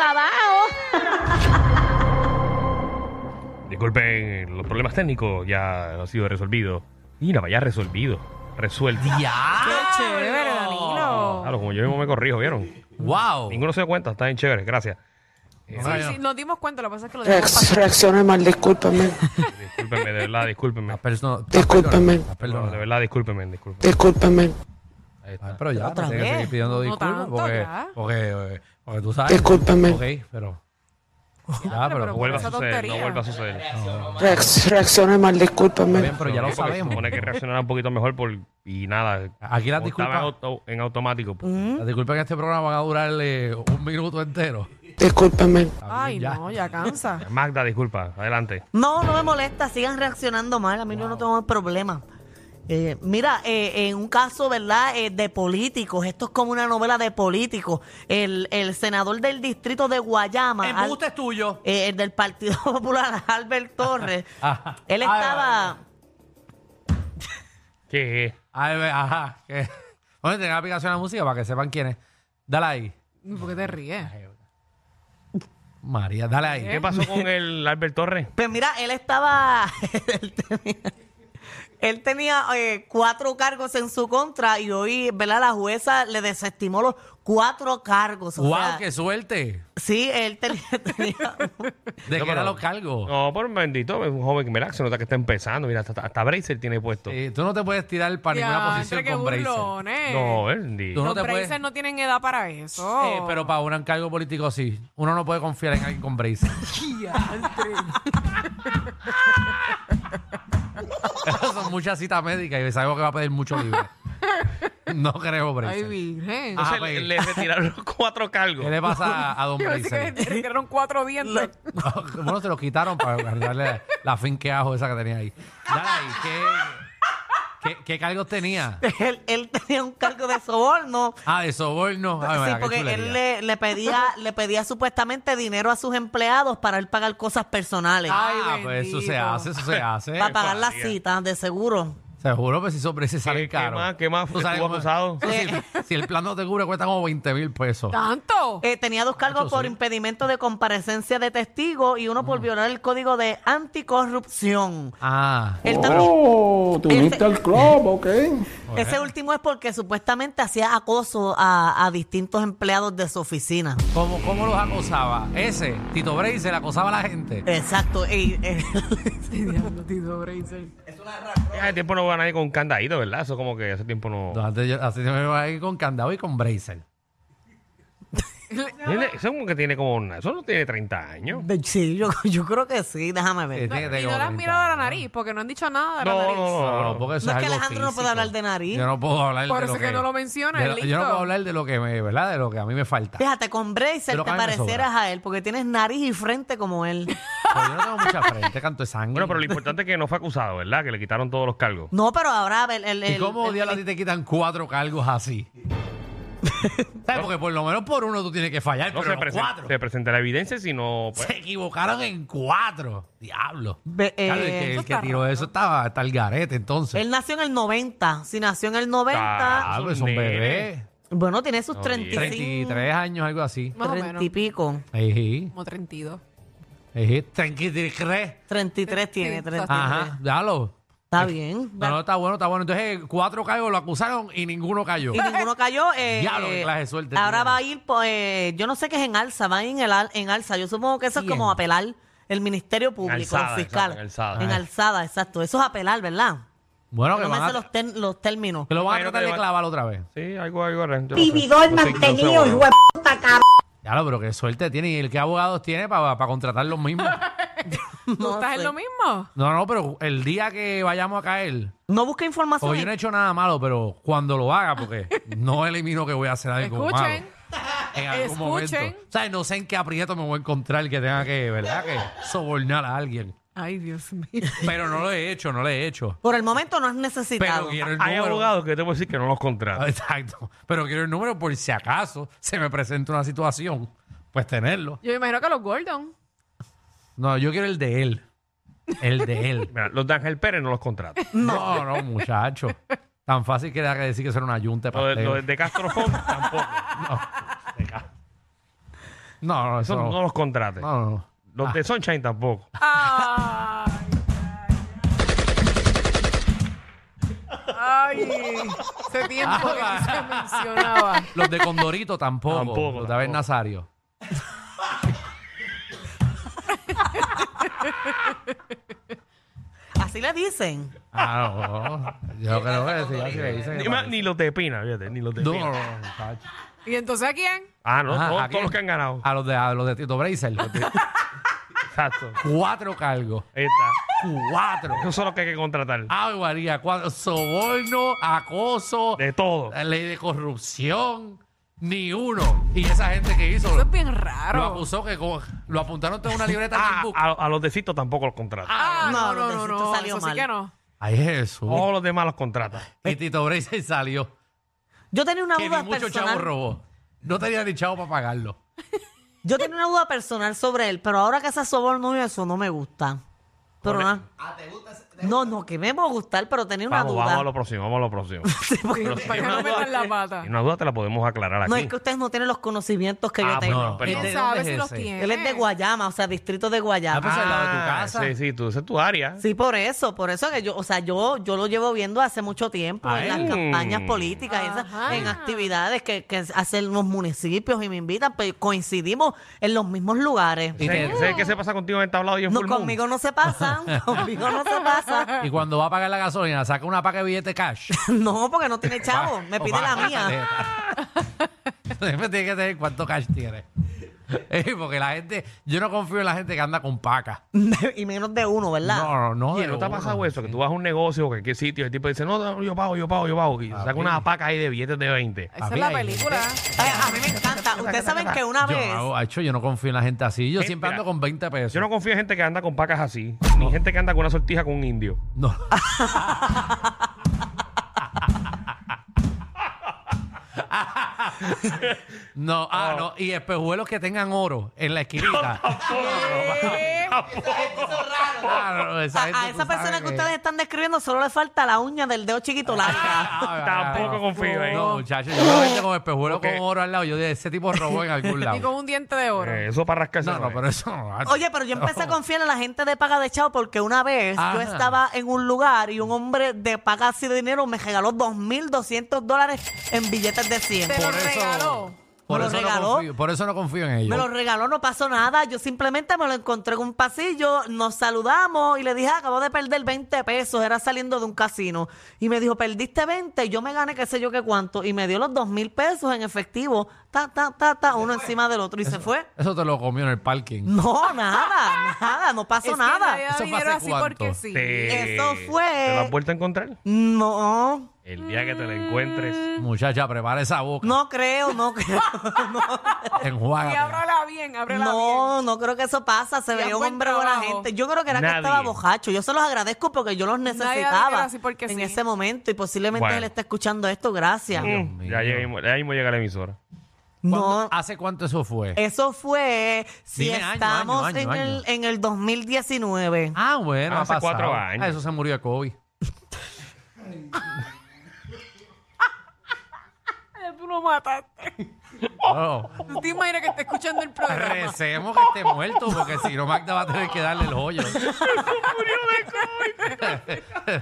acabado. Disculpen, los problemas técnicos ya han sido resolvidos. Mira, vaya resolvido. Resuelto. ¡Ya! Qué chévere, Danilo. Claro, como yo mismo me corrijo, ¿vieron? ¡Wow! Ninguno se da cuenta, está bien chévere, gracias. Eh, Sí, nos dimos cuenta, lo que pasa es que lo pasar. Reaccioné mal, discúlpame. discúlpenme, de verdad, discúlpenme. Discúlpeme. las No, de verdad, discúlpenme, discúlpenme. Discúlpame. Ahí Ay, está. pero ya, ¿Otra no tienes que vez? seguir pidiendo No disculpas tanto, porque, ya. porque, porque, porque tú sabes. Discúlpame. Ok, pero. Ya, pero pero. No vuelva a esa suceder, no tontería. vuelva a suceder. Reacc- Reaccioné mal, Está discúlpame. bien, pero ya lo Sí, porque Se sabemos. supone que reaccionara un poquito mejor por, y nada. Aquí las como estaba en, disculpas. auto- en automático. pues. Las disculpas en este programa van a durarle un minuto entero. Discúlpame. Ay, Ya. no, ya cansa. Magda, disculpa, adelante. No, no me molesta, sigan reaccionando mal, a mí yo no tengo problema. Eh, mira, eh, en un caso, ¿verdad?, eh, de políticos, esto es como una novela de políticos, el, el senador del distrito de Guayama, al- Embuste es tuyo. eh, el del Partido Popular, Albert Torres, él estaba... ¿Qué? Ay, ve, ajá. que- Bueno, tenga la aplicación de la música para que sepan quién es. Dale ahí. ¿Por qué te ríes? María, dale ahí. ¿Qué pasó con el Albert Torres? Pues mira, él estaba. él tenía, él tenía, eh, cuatro cargos en su contra y hoy, ¿verdad? La jueza le desestimó los cuatro cargos. O ¡Wow! sea, ¡Qué suerte! Sí, él tenía. tenía- ¿De No, qué eran pero- los cargos? No, por bendito, es un joven que me se nota que está empezando. Mira, hasta, hasta Bracer tiene puesto. Eh, tú no te puedes tirar para ninguna posición con Bracer. burlones. No, bendito. Tú no Los te puedes- no tienen edad para eso. Eh, pero para un cargo político sí. Uno no puede confiar en alguien con Bracer. Son muchas citas médicas y sabemos que va a pedir mucho libre. No creo, Ay, virgen. Entonces Ah, le, pues. le retiraron los cuatro cargos. ¿Qué le pasa a, a Don Yo pensé que le tiraron cuatro dientes. bueno, se los quitaron para darle la finqueajo esa que tenía ahí. Dale ahí, ¿qué, qué, qué cargos tenía? él, él tenía un cargo de soborno. Ah, de soborno. Ay, sí, mira, porque él le, le pedía le pedía supuestamente dinero a sus empleados para él pagar cosas personales. Ah, Ay, pues eso se hace, eso se hace. para pagar las citas, de seguro. Seguro, pues si sobre ese sale ¿Qué- qué más- qué más Tú sabes estuvo cómo- acusado? Eso sí, si el plan no te cubre, cuesta como 20 mil pesos. ¿Tanto? Eh, tenía dos cargos por sí. impedimento de comparecencia de testigos y uno por violar el código de anticorrupción. Ah, Él también- Oh, te uniste al club, ok. ese último es porque supuestamente hacía acoso a, a distintos empleados de su oficina. ¿cómo, ¿cómo los acosaba? Ese, Tito Bracer, acosaba a la gente. Exacto. y, eh, Diablo, Tito Bracer. Hace tiempo no va nadie con candadito, ¿verdad? Eso como que hace tiempo no... No, yo- así me voy a ir con candado y con Bracer. Tiene- Eso como que tiene como... una- Eso no tiene 30 años. sí, yo, yo creo que sí, déjame ver. Que Y no le has 30 mirado la nariz porque no han dicho nada de la No, nariz. no, no. No, no, porque eso No es es que algo Alejandro no puede físico. hablar de nariz. Yo no puedo hablar Por de eso lo que que no lo menciona, de es lo- Yo no puedo hablar de lo que me, ¿verdad? De lo que a mí me falta. Fíjate, con Bracer Pero te que a mí me parecieras sobra. a él porque tienes nariz y frente como él. Yo no tengo mucha frente, canto de sangre. Bueno, pero lo importante es que no fue acusado, ¿verdad? Que le quitaron todos los cargos. No, pero ahora el, el, ¿Y el- cómo el- diablos a ti te quitan cuatro cargos así? ¿Sabes? Porque por lo menos por uno tú tienes que fallar, No pero se, los presen- cuatro. se presenta la evidencia, sino... Pues, Se equivocaron en cuatro. Diablo. Ve- Claro, eh, el que, el eso que está tiró raro. eso estaba hasta el garete, entonces. Él nació en el 90. Si nació en el 90, Ah, pues es un nene. bebé. bueno, tiene sus No, 35, 33 años, algo así. Más o 30 menos. y pico. Ejí, Como 32. ejí, 33. 33 tiene, Sí, 33. Ajá, dalo. Está bien. No, no, está bueno, está bueno. Entonces, cuatro cargos lo acusaron y ninguno cayó. Y ninguno cayó. Eh, Diablo, qué eh, clase de suerte ahora tiene. va a ir, pues, eh, yo no sé qué es en alza, va a ir en, el, al- en alza. Yo supongo que eso es como apelar el Ministerio Público, alzada, los fiscales. exacto, en alzada. En alzada, exacto. Eso es apelar, ¿verdad? Bueno, que no me van sé a, los, términos. que lo van a Imagino tratar que de van- clavar otra vez. sí, algo, algo. yo no sé. Vividor No sé- no sé, mantenido, bueno. hijo de puta, cabrón. Claro, pero qué suerte tiene. ¿Y el que abogados tiene para contratar los mismos? ¿Tú No estás sé. en lo mismo? No, no, pero el día que vayamos a caer, No busca información. porque yo no he hecho nada malo, pero cuando lo haga, porque no elimino que voy a hacer algo Escuchen. malo. En algún Escuchen. momento. O sea, no sé en qué aprieto me voy a encontrar que tenga que, ¿verdad? Que sobornar a alguien. Ay, Dios mío. Pero no lo he hecho, no lo he hecho. Por el momento no es Pero necesitado. quiero el Hay número. abogados que te puedo decir que no los contratan. Exacto. Pero quiero el número por si acaso se me presenta una situación, pues tenerlo. Yo me imagino que los Gordon. No, yo quiero el de él. El de él. Mira, los de Ángel Pérez no los contratan. No, no, muchacho. Tan fácil que era que decir que eso era una yunta de Los de, pastel. los de Castro Font tampoco. No, no, eso Eso no, no. los contrates. No, no, no. Los de Sunshine tampoco. Ay, ay. Hace tiempo que no se mencionaba. Los de Condorito tampoco. Tampoco, Los de Abel tampoco. Nazario. Así le dicen. Ah, no. Yo creo que sí, así le dicen. que Ni, más- parece. ni los de Pina, fíjate, ni los de No, Pina. no, no, muchacho. ¿Y entonces a quién? Ah, no, Ajá, todos, ¿a todos quién? los que han ganado. A los de, a los de Tito Bracer. Exacto. Cuatro cargos. Ahí está. Cuatro. Esos son los que hay que contratar. Ay, María, cuatro. Soborno, acoso, De todo. ley de corrupción. Ni uno. Y esa gente que hizo. Eso es bien Lo raro. acusó que lo apuntaron en una libreta en Ah, Facebook. a, a los de Cito tampoco los contratan. Ah, No, no, no, los de no, Cito no. salió Eso sí mal. que no. Ay, Jesús. Todos los demás los contratan. Y Tito Bracer salió. Yo tenía una que duda ni mucho chavo personal. robó. No tenía ni chavo para pagarlo. Yo tenía una duda personal sobre él, pero ahora que se soborno y eso no me gusta. Pero nada. No, no, que me va a gustar, pero tenía una Vamos, duda. vamos a lo próximo, vamos a lo próximo. Pero si Para que no una duda- metan la pata. si una duda te la podemos aclarar aquí. No, es que ustedes no tienen los conocimientos que yo Ah, tengo. bueno, perdón. ¿De ¿Quién dónde sabe es si los ese? tiene? Él es de Guayama, o sea, distrito de Guayama. Ah, pues al lado de tu Ah, casa. Sí, sí, tú, esa es tu área. Sí, por eso, por eso que yo, o sea, yo, yo lo llevo viendo hace mucho tiempo en las campañas políticas, esas- Ajá. en actividades que, que hacen los municipios y me invitan, pues coincidimos en los mismos lugares. Y te- ¿Sabes qué se pasa contigo en el tablado y en No, Full Moon? conmigo no se pasan, conmigo no se Y cuando va a pagar la gasolina, saca una paca de billete cash. No, porque no tiene chavo, me pide la mía. tiene que tener cuánto cash tiene. Porque la gente, yo no confío en la gente que anda con paca. y menos de uno, ¿verdad? No, no, no. De ¿no te ha uno. pasado eso? Que tú vas a un negocio, que qué sitio, el tipo dice, no, no, yo pago, yo pago, yo pago. Y saca una paca ahí de billetes de 20. Esa es la película. Ay, a mí me encanta. Ustedes saben que una Yo, vez... no, hecho, yo no confío en la gente así. Yo siempre ando con 20 pesos. Yo no confío en gente que anda con pacas así, ni gente que anda con una sortija con un indio. No. no, ah, no. Y espejuelos que tengan oro en la esquinita. Ah, no, esa A, gente, a tú esa sabes persona que ustedes están describiendo solo le falta la uña del dedo chiquito larga. Ah, Tampoco no. confío ahí. No, muchachos, yo veo gente con espejuelos Ok. con oro al lado. Yo de ese tipo robó en algún y lado. con un diente de oro. Eh, eso para rascarse. No, no, es. pero eso no. Oye, pero yo empecé a confiar en la gente de paga de chavo porque una vez yo Ajá. estaba en un lugar y un hombre de paga así de dinero me regaló 2.200 dólares en billetes de 100. Te lo por eso- regaló. Por Me lo eso, no regaló. confío, por eso no confío en ellos. Me lo regaló, no pasó nada. Yo simplemente me lo encontré en un pasillo, nos saludamos y le dije, "Ah, acabo de perder 20 pesos, era saliendo de un casino. Y me dijo, perdiste 20, y yo me gané qué sé yo qué cuánto. Y me dio los 2.000 pesos en efectivo, ta, ta, ta, ta, uno encima del otro y se fue. Eso te lo comió en el parking. No, nada, nada, no pasó Es nada. ¿Eso dinero así cuánto? porque sí. Te- Eso fue- ¿Te lo has vuelto a encontrar? No, El día que te lo encuentres. Muchacha, prepara esa boca. no creo, no creo. Y Enjuágate. ábrala bien, ábrela bien. No, no creo que eso pasa. Se Y veía un buen hombre buena trabajo. gente. Yo creo que era que estaba bojacho. Yo se los agradezco porque yo los necesitaba así porque en sí. ese momento y posiblemente Bueno. él está escuchando esto. Gracias. Mm, mío. ya, llegamos- ya mismo llega la emisora. ¿Cuándo- No, ¿Hace cuánto eso fue? eso fue si Dime año, estamos año, año, en, año. El, en el 2019. Ah, bueno, Hace ha pasado. cuatro años. Ah, eso se murió de COVID. Ay, Tú lo mataste. No. ¿Tú te imaginas que esté escuchando el programa? Recemos que esté muerto, porque si no, Magda va a tener que darle el hoyo.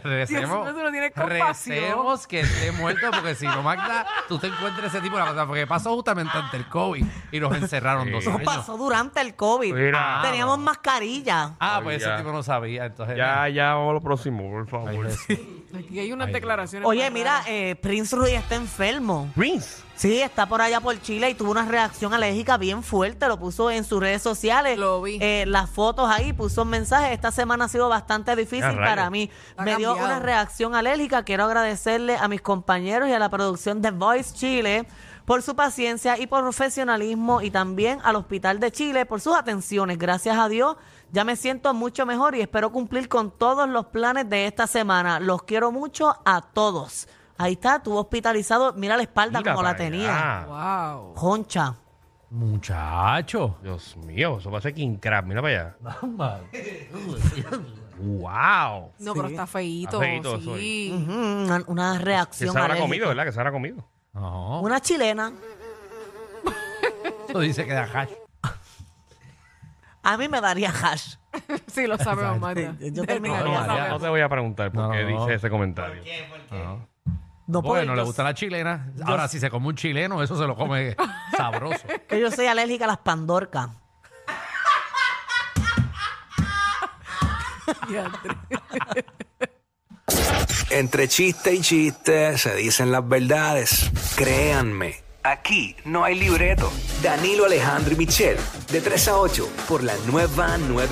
Recemos, Dios no tienes compasión. recemos que esté muerto, porque si no, Magda, tú te encuentres ese tipo de cosas. Porque pasó justamente ante el COVID y nos encerraron dos Sí. Años. pasó durante el COVID. Mira. Teníamos mascarilla. Ah, pues ese tipo no sabía. Entonces, Ya, ya, vamos a lo próximo, por Ay, favor. Aquí hay unas declaraciones. Oye, mira, eh, Prince Ruiz está enfermo. Prince. Sí, está por allá por Chile y tuvo una reacción alérgica bien fuerte. Lo puso en sus redes sociales. Lo vi. Eh, las fotos ahí, puso un mensaje. Esta semana ha sido bastante difícil Ya, rayos. para mí. Está Me dio una reacción alérgica. Quiero agradecerle a mis compañeros y a la producción de Voice Chile por su paciencia y por profesionalismo y también al Hospital de Chile por sus atenciones. Gracias a Dios, ya me siento mucho mejor y espero cumplir con todos los planes de esta semana. Los quiero mucho a todos. Ahí está, estuvo hospitalizado. Mira la espalda Mira como la para tenía. allá. Wow. Concha. Muchacho. Dios mío, eso parece King Crab. Mira para allá. ¡Wow! No, pero está feíto. Está feíto, sí. Ujú, una, una Que reacción se habrá alérgica. comido, ¿verdad? Que se habrá comido. No, Una chilena. eso dice que da hash. A mí me daría hash. Sí, lo sabemos. Sí, yo terminaría No, María. ya no te voy a preguntar por No, qué no. dice ese comentario. No Porque puedo. no le gusta la chilena. Ahora, si se come un chileno, eso se lo come sabroso. Que yo soy alérgica a las pandorcas. Entre chiste y chiste se dicen las verdades. Créanme, aquí no hay libreto. Danilo Alejandro y Michel, de 3 a 8, por la nueva 9.